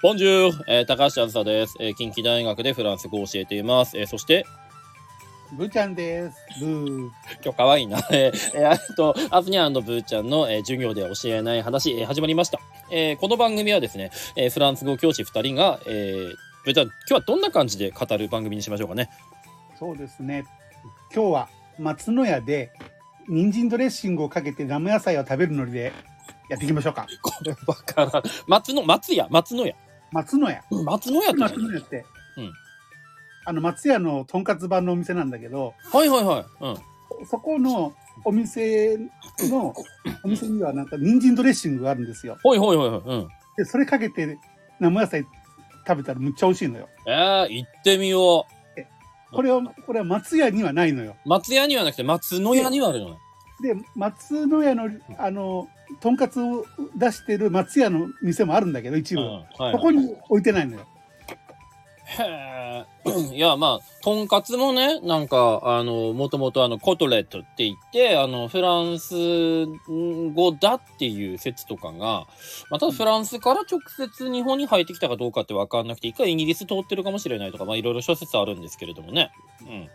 ボンジュール、えー高橋あずさです、えー近畿大学でフランス語を教えています。えーそして、ブーちゃんです。ブー。今日可愛いな。えーえーあと、アズニャンブーちゃんの、えー授業で教えない話、えー始まりました。えーこの番組はですね、えーフランス語教師2人が、えーブーちゃん、今日はどんな感じで語る番組にしましょうかね。そうですね。今日は松の屋で人参ドレッシングをかけて生野菜を食べるのりでやっていきましょうか。これわからん。松の、松屋、松の屋。松の屋。松の屋って松何の屋って、うんあの松屋のとんかつ版のお店なんだけど、はいはいはい。うん。そこのお店の お店にはなんか人参ドレッシングがあるんですよ。ほいほいほいほい。うん。でそれかけて生野菜食べたらむっちゃ美味しいのよ。えー、行ってみよこれはこれは松屋にはないのよ。う。松屋にはなくて松の屋にはあるのね。で松の屋のあのとんかつを出してる松屋の店もあるんだけど一部、うん。はい、ここに置いてないのよ。へえ。いや、まあ、とんかつもね、なんか、あの、もともとあの、コトレットって言って、あの、フランス語だっていう説とかが、まあ、ただフランスから直接日本に入ってきたかどうかってわかんなくて、一回イギリス通ってるかもしれないとか、まあ、いろいろ諸説あるんですけれどもね。うん。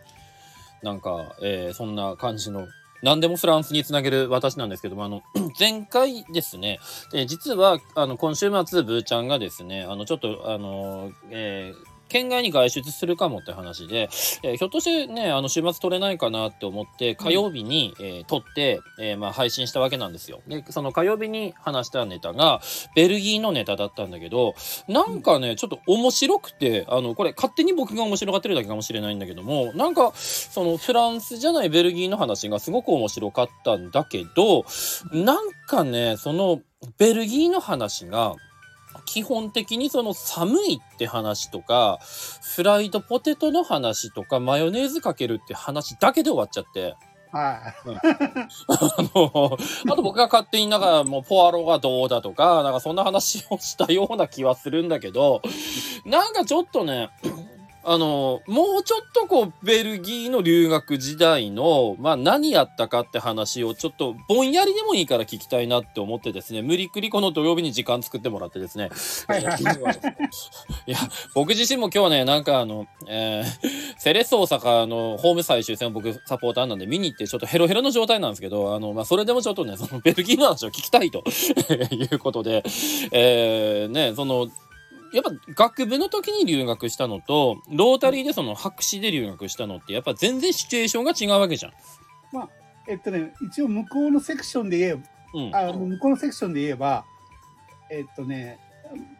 なんか、えーそんな感じの、何でもフランスにつなげる私なんですけども、あの、前回ですね、で実は、あの、今週末、ブーちゃんがですね、あの、ちょっと、あの、えー県外に外出するかもって話で、えーひょっとしてね、あの、週末撮れないかなって思って、火曜日に、えー撮って、えーまあ、配信したわけなんですよ。で、その火曜日に話したネタが、ベルギーのネタだったんだけど、なんかね、ちょっと面白くて、あの、これ勝手に僕が面白がってるだけかもしれないんだけども、なんか、そのフランスじゃないベルギーの話がすごく面白かったんだけど、なんかね、そのベルギーの話が、基本的にその寒いって話とか、フライドポテトの話とか、マヨネーズかけるって話だけで終わっちゃって。はい。あの、あと僕が勝手になんかもうポアロがどうだとか、なんかそんな話をしたような気はするんだけど、なんかちょっとね、あの、もうちょっとこう、ベルギーの留学時代の、まあ何やったかって話をちょっとぼんやりでもいいから聞きたいなって思ってですね、無理くりこの土曜日に時間作ってもらってですね、は いや、僕自身も今日ね、なんかあの、えー、セレッソ大阪のホーム最終戦を僕サポーターなんで見に行ってちょっとヘロヘロの状態なんですけど、あの、まあ、それでもちょっとね、そのベルギーの話を聞きたいと いうことで、えー、ね、その、やっぱ学部の時に留学したのと、ロータリーでその博士で留学したのって、やっぱ全然シチュエーションが違うわけじゃん。えっとね、一応向こうのセクションで言えば、うん。あの向こうのセクションで言えば、えっとね、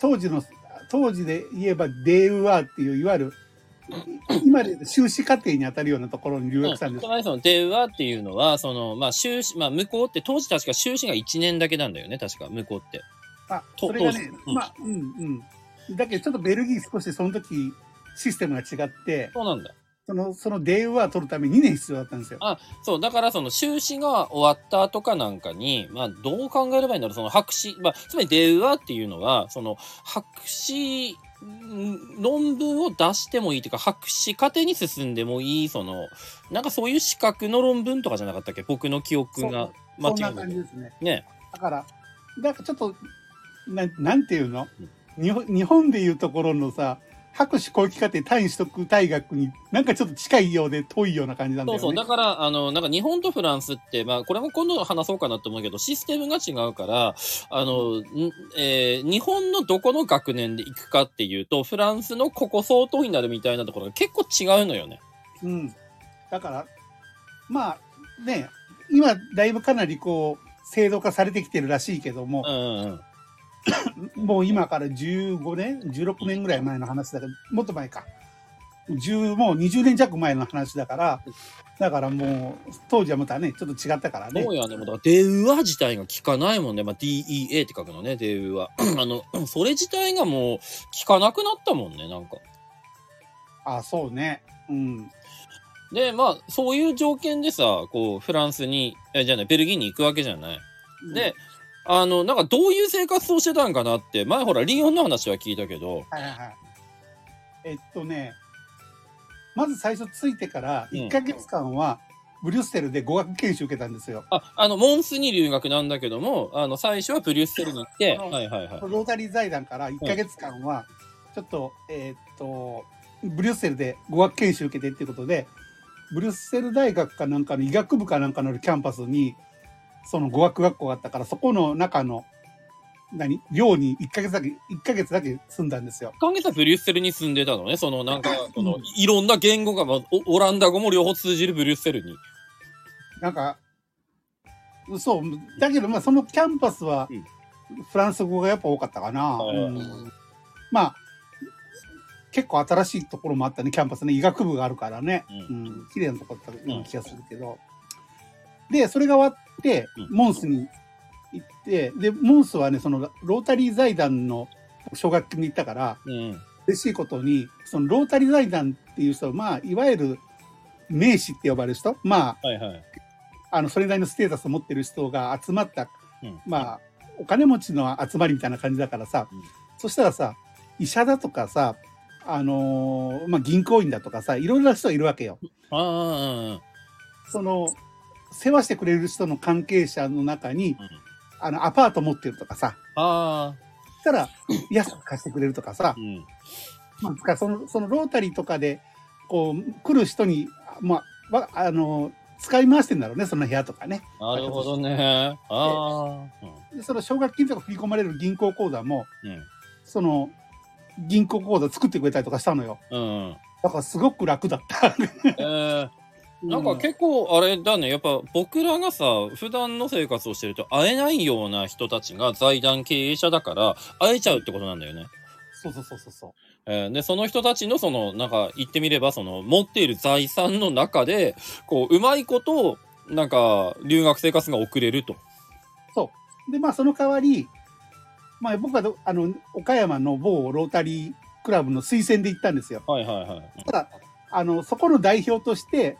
当時の、当時で言えばデーウアーっていう、いわゆる、今で修士課程に当たるようなところに留学したんですつ。まりその、デウアっていうのは、その、まあ、修士、まあ、向こうって、当時確か修士が1年だけなんだよね、確か、向こうって。あ、とそれがねまあ、うんうん。だけどちょっとベルギー少しその時システムが違って、そうなんだ。その、そのデーウアー取るために2年必要だったんですよ。あそう、だからその修士が終わった後かなんかに、まあどう考えればいいんだろう、その博士、まあつまりデウアっていうのは、その博士ん論文を出してもいいというか、博士課程に進んでもいい、その、なんかそういう資格の論文とかじゃなかったっけ？僕の記憶が間そんな違う感じですね。ね。だから、なんかちょっと、ななんていうの？日本日本でいうところのさ、博士後期課程単位取得大学になんかちょっと近いようで遠いような感じなんだよね。そうそう。だから、あの、なんか日本とフランスって、まあ、これも今度話そうかなと思うけど、システムが違うから、あの、んえー日本のどこの学年で行くかっていうと、フランスのここ相当になるみたいなところが結構違うのよね。うん。だから、まあね、今だいぶかなりこう、制度化されてきてるらしいけどもう、んうんうん。もう今から15年 ?16 年ぐらい前の話だけど、もっと前か。10もう20年弱前の話だから、だからもう、当時はまたね、ちょっと違ったからねそ。うやね。もうだから、デウア自体が効かないもんね。まあ、DEA って書くのね、デウア。あの、それ自体がもう効かなくなったもんね、なんか。あ、そうね。うん。で、まあ、そういう条件でさ、こう、フランスに、えじゃあね、ベルギーに行くわけじゃない。で、あの、なんかどういう生活をしてたんかなって、前ほら、リヨンの話は聞いたけど、はいはいはい。えっとね、まず最初ついてからうん1ヶ月間はブリュッセルで語学研修受けたんですよ。あ、あの、モンスに留学なんだけども、あの、最初はブリュッセルに行って、はいはいはい。ロータリー財団から1ヶ月間は、ちょっと、えーっと、ブリュッセルで語学研修受けてっていうことで、ブリュッセル大学かなんかの医学部かなんかのキャンパスに、その語学学校があったから、そこの中の、何寮に1ヶ月だけ、1ヶ月だけ住んだんですよ。関係さブリュッセルに住んでたのね。その、なんか、その、いろんな言語が、まあオオランダ語も両方通じるブリュッセルに。なんか、そう、だけど、まあ、そのキャンパスはうん、フランス語がやっぱ多かったかな。はいうんまあ、結構新しいところもあったね、キャンパスね。医学部があるからね。ううん、綺麗なとこだった気がするけど。で、それが終わって、うんモンスに行って、で、モンスはね、そのロータリー財団の奨学金に行ったから、うん。嬉しいことに、そのロータリー財団っていう人は、まあ、いわゆる名士って呼ばれる人、まあ、はいはい。あの、それなりのステータスを持ってる人が集まった、うんまあ、お金持ちの集まりみたいな感じだからさ、うんそしたらさ、医者だとかさ、あのーまあ、銀行員だとかさ、いろいろな人がいるわけよ。ああ、うん。その、世話してくれる人の関係者の中に、うんあの、アパート持ってるとかさ、ああ、そしたら、安く貸してくれるとかさう、ん。まあ、つかその、そのロータリーとかで、こう、来る人に、まあ、わあの、使い回してんだろうね、その部屋とかね。なるほどね。ああ。でその奨学金とか振り込まれる銀行口座も、うん。その、銀行口座作ってくれたりとかしたのよ。うん。だからすごく楽だった。えー、なんか結構あれだね。やっぱ僕らがさ、普段の生活をしてると会えないような人たちが財団経営者だから会えちゃうってことなんだよね。そうそうそうそうそう。えーで、その人たちのその、なんか言ってみれば、その持っている財産の中で、こう、うまいこと、なんか、留学生活が送れると。で、まあ、その代わり、まあ、僕はど、あの、岡山の某ロータリークラブの推薦で行ったんですよ。はいはいはい。ただ、あの、そこの代表として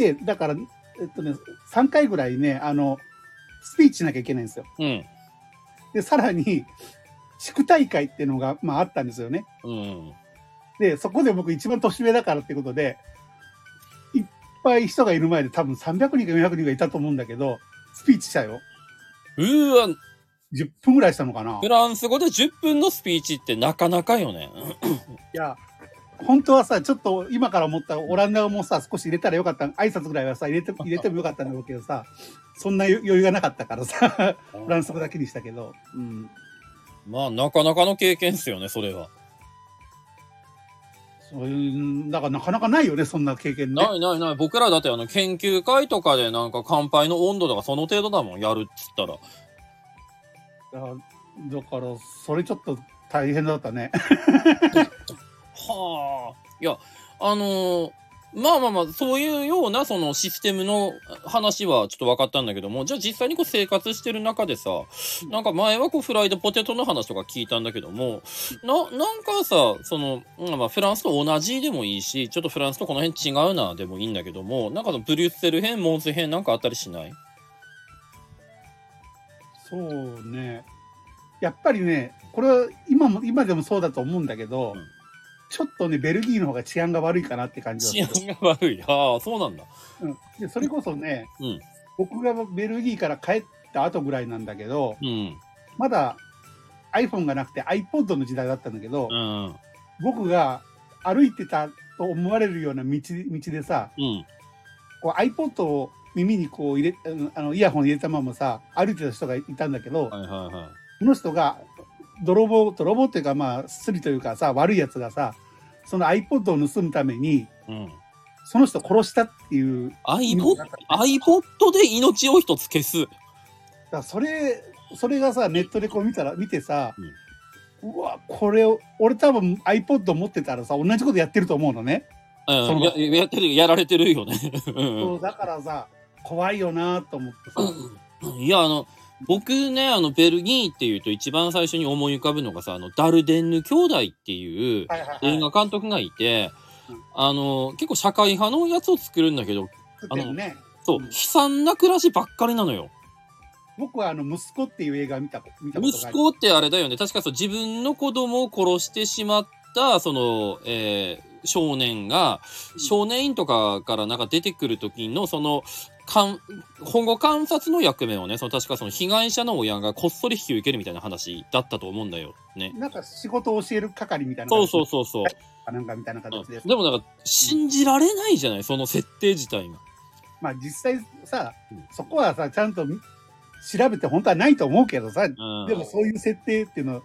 て、だから、えっとね、3回ぐらいね、あの、スピーチしなきゃいけないんですよ。うん。で、さらに、地区大会っていうのが、まあ、あったんですよね。うん。で、そこで僕一番年上だからってことで、いっぱい人がいる前で多分300人か400人がいたと思うんだけど、スピーチしたよ。うーわ、10分ぐらいしたのかなフランス語で10分のスピーチってなかなかよね。いや、本当はさ、ちょっと今から思ったらオランダ語もさ、少し入れたらよかった、挨拶ぐらいはさ、入れて、入れてもよかったんだろうけどさ、そんな余裕がなかったからさ、フランス語だけにしたけど、うん。まあ、なかなかの経験っすよね、それは。そういう、だからなかなかないよね、そんな経験ね。ないないない。僕らだってあの、研究会とかでなんか乾杯の温度とかその程度だもん、やるっつったら、だからそれちょっと大変だったね。はあ。いや、あのーまあまあまあ、そういうようなそのシステムの話はちょっと分かったんだけども、じゃあ実際にこう生活してる中でさ、なんか前はこうフライドポテトの話とか聞いたんだけども、な、なんかさ、その、まあまあフランスと同じでもいいし、ちょっとフランスとこの辺違うなでもいいんだけども、なんかそのブリュッセル編、モンス編なんかあったりしない？そうね。やっぱりね、これは今も、今でもそうだと思うんだけど、うんちょっとね、ベルギーの方が治安が悪いかなって感じはする。治安が悪い。ああ、そうなんだ。うん、でそれこそね、うん僕がベルギーから帰った後ぐらいなんだけど、うん。まだ iPhone がなくて iPod の時代だったんだけど、うん。僕が歩いてたと思われるような道道でさ、うん。こう iPod を耳にこう入れ、うんあのイヤホン入れたままさ、歩いてた人がいたんだけど、はいはいはい。その人が、泥棒、泥棒っていうかまあ、スリというかさ、悪い奴がさ、その iPod を盗むために、うん。その人殺したっていう、iPod、iPod で命を一つ消す。らそれ、それがさ、ネットでこう見たら、見てさ、うわ、これを、俺多分 iPod 持ってたらさ、同じことやってると思うのね。うん、そのややってる、やられてるよね。うんそうだからさ、怖いよなと思ってさ、うんいや、あの、僕ね、あの、ベルギーっていうと一番最初に思い浮かぶのがさ、あの、ダルデンヌ兄弟っていう映画監督がいてうん、あの、結構社会派のやつを作るんだけど、作ってるね。そう、うん悲惨な暮らしばっかりなのよ。僕はあの、息子っていう映画見た、見たことがある。息子ってあれだよね。確かそう、自分の子供を殺してしまった、その、えー少年が、少年院とかからなんか出てくる時の、その、かん保護観察の役目をね、その確かその被害者の親がこっそり引き受けるみたいな話だったと思うんだよ。ね。なんか仕事を教える係みたいな。そうそうそうそう。う。なんかみたいな形で。でもなんか、信じられないじゃないその設定自体が。まあ実際さうん、そこはさ、ちゃんと調べて本当はないと思うけどさ、うん。でもそういう設定っていうの、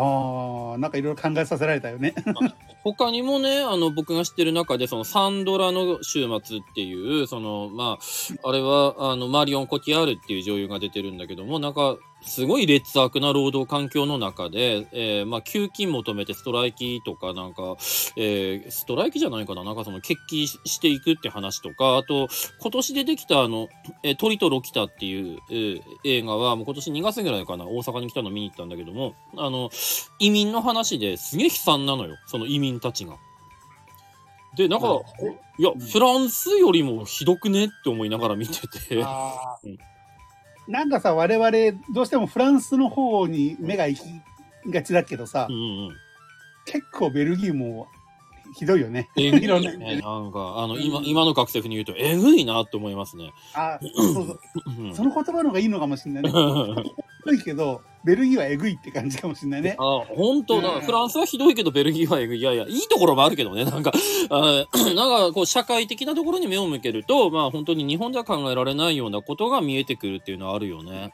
ああ、なんかいろいろ考えさせられたよね。他にもね、あの、僕が知ってる中で、その、サンドラの週末っていう、その、まあ、あれは、あの、マリオン・コティアールっていう女優が出てるんだけども、なんか、すごい劣悪な労働環境の中で、えーまあ、給金求めてストライキとか、なんか、えーストライキじゃないかな。なんかその、決起していくって話とか、あと、今年出てきたあの、えー鳥とロキタっていう、えー映画は、もう今年2月ぐらいかな、大阪に来たの見に行ったんだけども、あの、移民の話ですげえ悲惨なのよ、その移民たちが。で、なんか、いや、フランスよりもひどくねって思いながら見てて。うんなんかさ、我々、どうしてもフランスの方に目が行きがちだけどさ、うんうん。結構ベルギーもひどいよね。えぐいいろんな意味ね。でなんか、あの、今、今の学生風に言うと、えぐいなって思いますね。あそうそう。うんその言葉の方がいいのかもしれないね。ひどいけど、ベルギーはえぐいって感じかもしれないね。あ、本当だ。うんフランスはひどいけど、ベルギーはえぐい。いやいや、いいところもあるけどね。なんか、あ なんか、こう、社会的なところに目を向けると、まあ、本当に日本では考えられないようなことが見えてくるっていうのはあるよね。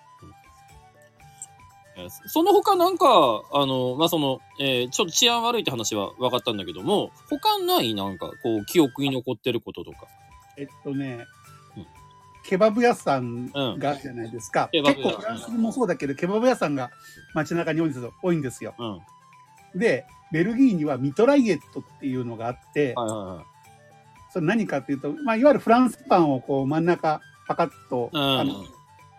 その他なんか、あの、まあ、その、えーちょっと治安悪いって話は分かったんだけども、他ないなんか、こう、記憶に残ってることとか？えっとねうん、ケバブ屋さんがあるじゃないですか。ケバブ屋結構フランスもそうだけど、ケバブ屋さんが街中に多いんですよ。んですよ。うん。で、ベルギーにはミトライエットっていうのがあって、はいはいはい。それ何かっていうと、まあ、いわゆるフランスパンをこう真ん中パカッと、うん。あの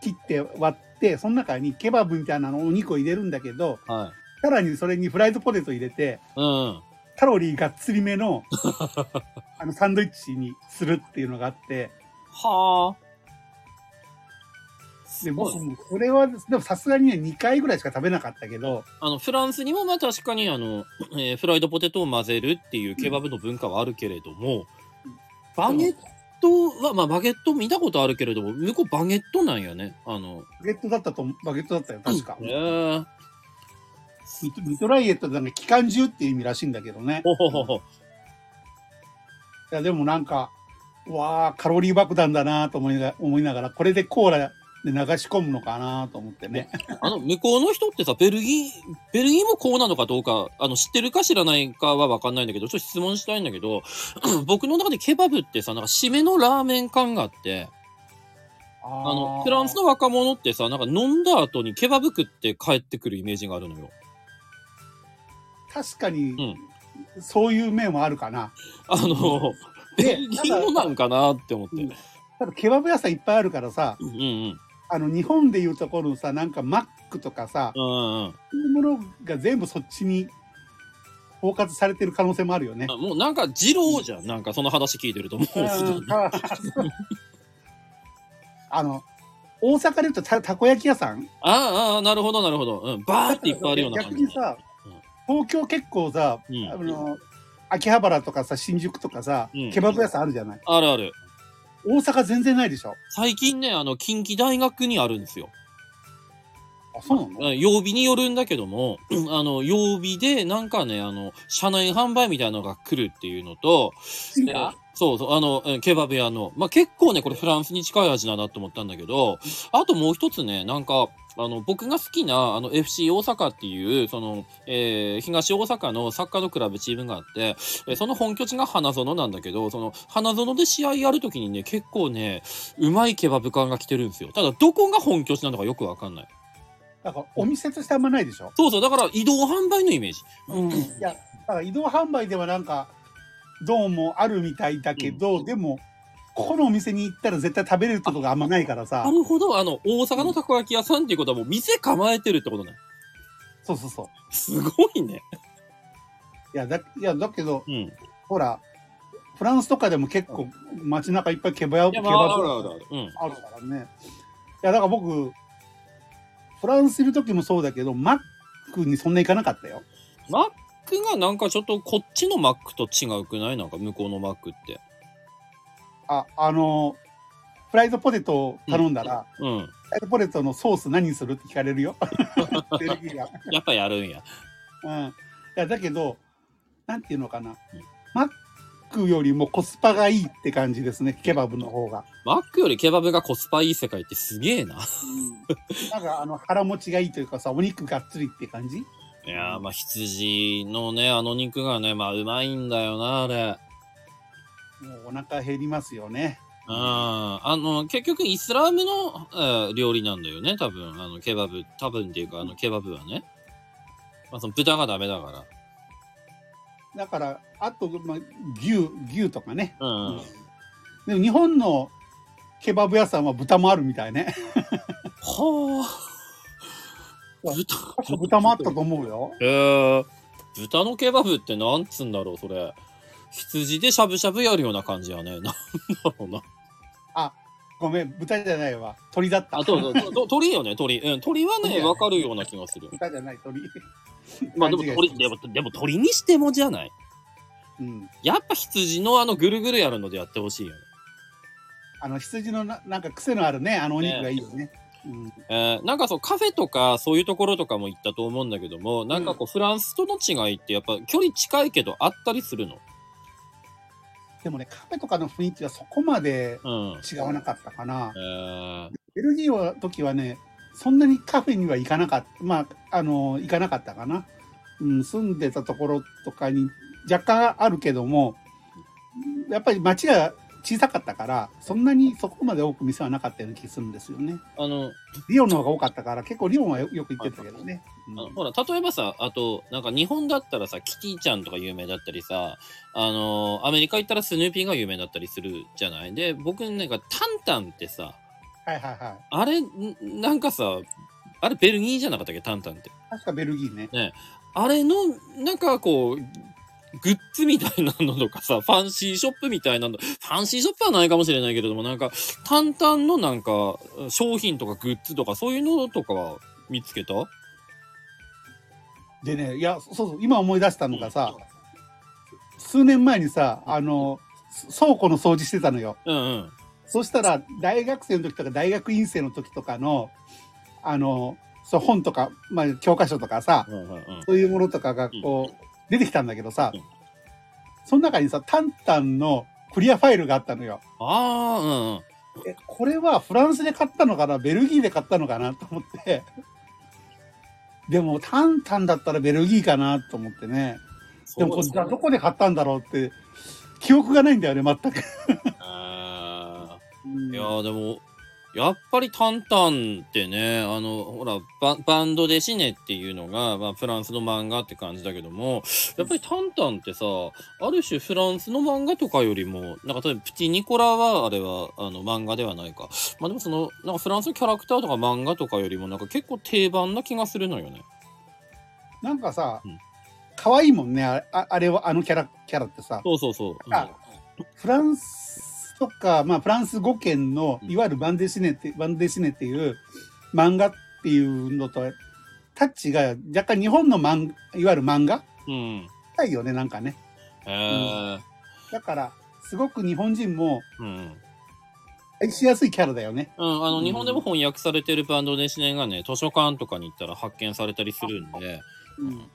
切って割って、その中にケバブみたいなのお肉を入れるんだけど、はい。さらにそれにフライドポテト入れて、うん。カロリーがっつりめの あのサンドイッチにするっていうのがあって、はあ。で、もそれは、でもさすがにね、2回ぐらいしか食べなかったけど、あの、フランスにもまあ確かにあの、えーフライドポテトを混ぜるっていうケバブの文化はあるけれども、バゲットは、まあバゲット見たことあるけれども、向こうバゲットなんやね。あの、バゲットだったとバゲットだったよ、確か。へえミトミトライエットってなんか機関銃っていう意味らしいんだけどね。ほほほほ。いや、でもなんか、うわあカロリー爆弾だなと思いな思いながら、これでコーラで流し込むのかなと思ってね。あの、向こうの人ってさ、ベルギー、ベルギーもこうなのかどうか、あの、知ってるか知らないかはわかんないんだけど、ちょっと質問したいんだけど、僕の中でケバブってさ、なんか締めのラーメン感があって、ああの、フランスの若者ってさ、なんか飲んだ後にケバブ食って帰ってくるイメージがあるのよ。確かに、んそういう面もあるかな。あの、ベでルギーもなんかなって思って。うんただケバブ屋さんいっぱいあるからさ、うんうん。あの、日本でいうところのさ、なんかマックとかさ、うんうん。そういうものが全部そっちに包括されてる可能性もあるよね。あもうなんか二郎じゃん。なんかその話聞いてると思う。うんああの、大阪で言うとたたこ焼き屋さん？ああ、なるほどなるほど。うん。バーっていっぱいあるような感じ。逆にさ、東京結構さ、うんあの、秋葉原とかさ、新宿とかさ、うんケバブ屋さんあるじゃない？あるある。大阪全然ないでしょ。最近ね、あの、近畿大学にあるんですよ。あ、そうなの？うん曜日によるんだけども、あの、曜日でなんかね、あの、車内販売みたいなのが来るっていうのと、そうそう、あの、うんケバブ屋の。まあ、結構ね、これフランスに近い味だなと思ったんだけど、あともう一つね、なんか、あの、僕が好きな、あの、FC 大阪っていう、その、えー東大阪のサッカーのクラブチームがあって、えーその本拠地が花園なんだけど、その、花園で試合やるときにね、結構ね、うまいケバブ感が来てるんですよ。ただ、どこが本拠地なのかよくわかんない。だからお店としてあんまないでしょ？そうそう、だから移動販売のイメージ。うん。いや、だから移動販売ではなんか、どうもあるみたいだけど、でも、ここのお店に行ったら絶対食べれることがあんまないからさな。るほど。あの、大阪のたこ焼き屋さんっていうことはもう店構えてるってことね。そうそうそう。すごいね。いや、だ、いや、だけど、うん。いほら、フランスとかでも結構街中いっぱいケバブ、ケや、バまあ、あブ。あるからね。いや、だから僕、フランスいる時もそうだけど、マックにそんな行かなかったよ。マックがなんかちょっとこっちのマックと違うくない？なんか向こうのマックって。あ、あの、フライドポテトを頼んだら、うん。フライドポテトのソース何にするって聞かれるよ。やっぱやるんや。うん。いや、だけど、なんていうのかな。マックよりもコスパがいいって感じですね、ケバブの方が。マックよりケバブがコスパいい世界ってすげえな。なんか、あの、腹持ちがいいというかさ、お肉がっつりって感じ？いやー、まあ羊のね、あの肉がね、まあうまいんだよな、あれ。もうお腹減りますよね。うん。あの、結局イスラムの、えー料理なんだよね、多分。あの、ケバブ、多分っていうか、あの、ケバブはね。まあその豚がダメだから。だから、あと、まあ、牛、牛とかね。うん、うん。でも日本のケバブ屋さんは豚もあるみたいね。はあ。豚。豚もあったと思うよ。えー、豚のケバブってなんつうんだろう、それ。羊でしゃぶしゃぶやるような感じやね。なんだろうな。ごめん、豚じゃないわ。鳥だった。あ、そうそうとと鳥よね、鳥。うん、鳥はね、わかるような気がする。豚じゃない鳥。まあでも鳥、でも、でも鳥にしてもじゃない。うん。やっぱ羊のあのぐるぐるやるのでやってほしいよね。あの、羊のななんか癖のあるね、あのお肉がいいよね。うん。えーなんかそうカフェとかそういうところとかも行ったと思うんだけども、なんかこうフランスとの違いってやっぱ距離近いけどあったりするの？でもね、カフェとかの雰囲気はそこまでうん。違わなかったかなえ。ーベルギーの時はね、そんなにカフェには行かなかった。まあ、あの、行かなかったかな。うん、住んでたところとかに若干あるけども、やっぱり街が小さかったから、そんなにそこまで多く店はなかったような気がするんですよね。あの、リオンの方が多かったから、結構リオンはよよく行ってたけどね。ほら、例えばさ、あと、なんか日本だったらさ、キティちゃんとか有名だったりさ、あのアメリカ行ったらスヌーピーが有名だったりするじゃない？で、僕なんかタンタンってさ、はいはいはい。あれ、んなんかさ、あれベルギーじゃなかったっけ、タンタンって。確かベルギーね。あれの、なんかこう、グッズみたいなのとかさ、ファンシーショップみたいなの、ファンシーショップはないかもしれないけれども、なんか、淡々のなんか、商品とかグッズとか、そういうのとかは見つけた？でね、いや、そうそう、今思い出したのがさ、数年前にさ、あの、倉庫の掃除してたのよ。うんうん。そしたら、大学生の時とか大学院生の時とかの、あの、そう本とか、まあ、教科書とかさ、うんうんうん。そういうものとかがこう、出てきたんだけどさうん、その中にさ、タンタンのクリアファイルがあったのよ。ああ、うんうん。え、これはフランスで買ったのかな？ベルギーで買ったのかな？と思って。でも、タンタンだったらベルギーかな？と思ってね。でもこれ、じゃあどこで買ったんだろうって、記憶がないんだよね、全く。あうんーいやーでも、やっぱりタンタンってね、あの、ほら、ババンドデシネっていうのが、まあ、フランスの漫画って感じだけども、やっぱりタンタンってさ、ある種フランスの漫画とかよりも、なんか例えばプティニコラはあれは、あの、漫画ではないか。まあでもその、なんかフランスのキャラクターとか漫画とかよりも、なんか結構定番な気がするのよね。なんかさうん、可愛いもんね、あれは、あのキャラ、キャラってさ。そうそうそう。うんあフランスとか、まあ、フランス語圏の、うんいわゆるバンデシネって、バンデシネっていう漫画っていうのと、タッチが若干日本の漫いわゆる漫画？うん。近いよね、なんかね。へえ。だから、すごく日本人もうん。愛しやすいキャラだよね。うん、あの、うん日本でも翻訳されてるバンドデシネがね、図書館とかに行ったら発見されたりするんで、うん。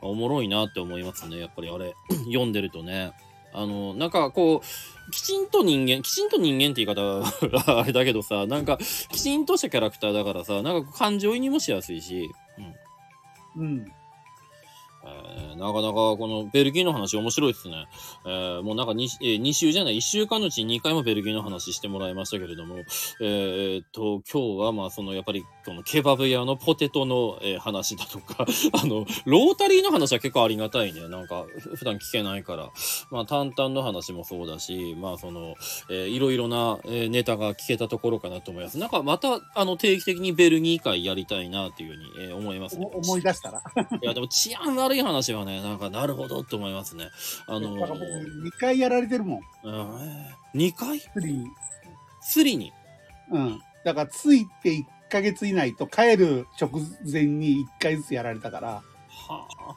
おもろいなって思いますね。やっぱりあれ、読んでるとね。あの、なんかこう、きちんと人間、きちんと人間って言い方は あれだけどさ、なんか、きちんとしたキャラクターだからさ、なんか感情移入もしやすいし、うん。うん。えーなかなかこのベルギーの話面白いですね。えーもうなんか 2, えー2週じゃない、1週間のうちに2回もベルギーの話してもらいましたけれども、えーっと、今日はまあそのやっぱりこのケバブ屋のポテトの、えー話だとか、あの、ロータリーの話は結構ありがたいね。なんかふ普段聞けないから。まあ淡々の話もそうだし、まあその、えーいろいろな、えーネタが聞けたところかなと思います。なんかまたあの定期的にベルギー会やりたいなっていうふうに、えー思いますね。お思い出したら。いや、でも治安悪い話はね、なんかなるほどって思いますね。あのだから僕、2回やられてるもん。うん、2回？スリに。うん。だから、ついて1ヶ月以内と帰る直前に1回ずつやられたから、はあ。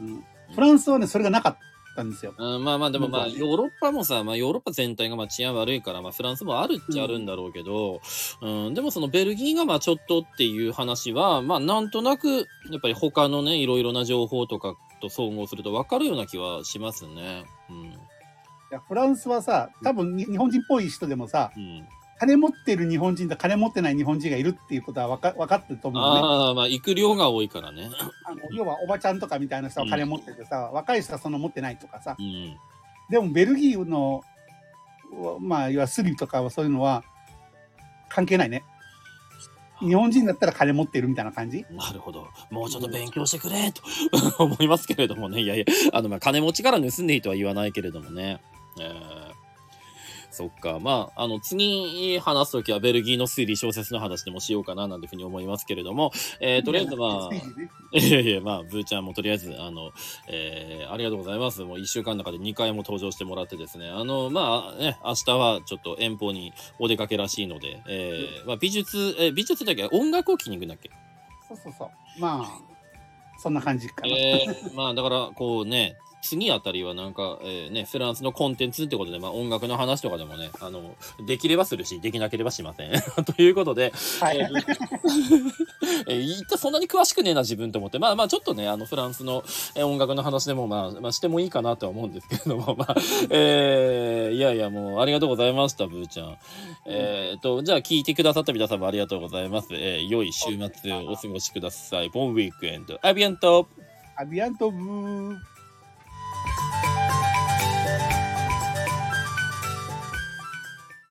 うん。フランスはね、それがなかったんですよ。うん、まあまあでもまあヨーロッパもさ、まあヨーロッパ全体がまあ治安悪いから、まあフランスもあるっちゃあるんだろうけど、うん、でもそのベルギーがまあちょっとっていう話は、まあなんとなく、やっぱり他のね、いろいろな情報とかと総合すると分かるような気はしますね。うん。いやフランスはさ、多分に日本人っぽい人でもさ、うん、金持ってる日本人と金持ってない日本人がいるっていうことは分か分かってると思うね。ああ、まあ行く量が多いからね。あの要はおばちゃんとかみたいな人は金持っててさ、若い人はその持ってないとかさ。うん。でもベルギーの、まあ、いわゆるスリとかはそういうのは関係ないね。日本人だったら金持ってるみたいな感じ？なるほど。もうちょっと勉強してくれ、と 思いますけれどもね。いやいや、あの、まあ、金持ちから盗んでいいとは言わないけれどもね。えーそっか。まあ、あの、次話すときはベルギーの推理小説の話でもしようかな、なんていうふうに思いますけれども、えーとりあえずまあ、いやいや、まあ、ブーちゃんもとりあえず、あの、えーありがとうございます。もう一週間の中で2回も登場してもらってですね、あの、まあね、明日はちょっと遠方にお出かけらしいので、えーまあ、美術、えー美術だっけ？音楽を聴きに行くんだっけ？そうそうそう。まあ、そんな感じかな。えー、まあだからこうね次あたりはなんか、えーね、フランスのコンテンツってことで、まあ音楽の話とかでもね、あの、できればするし、できなければしません。ということで、はいえー えー言ったそんなに詳しくねえな自分と思って、まあまあちょっとね、あのフランスのえー音楽の話でもまあ、まあしてもいいかなとは思うんですけれども、まあ、えーいやいやもうありがとうございました、ブーちゃん。えー、と、じゃあ聞いてくださった皆様ありがとうございます。えー良い週末をお過ごしください。ボンウィークエンド。アビアントアビアントブー。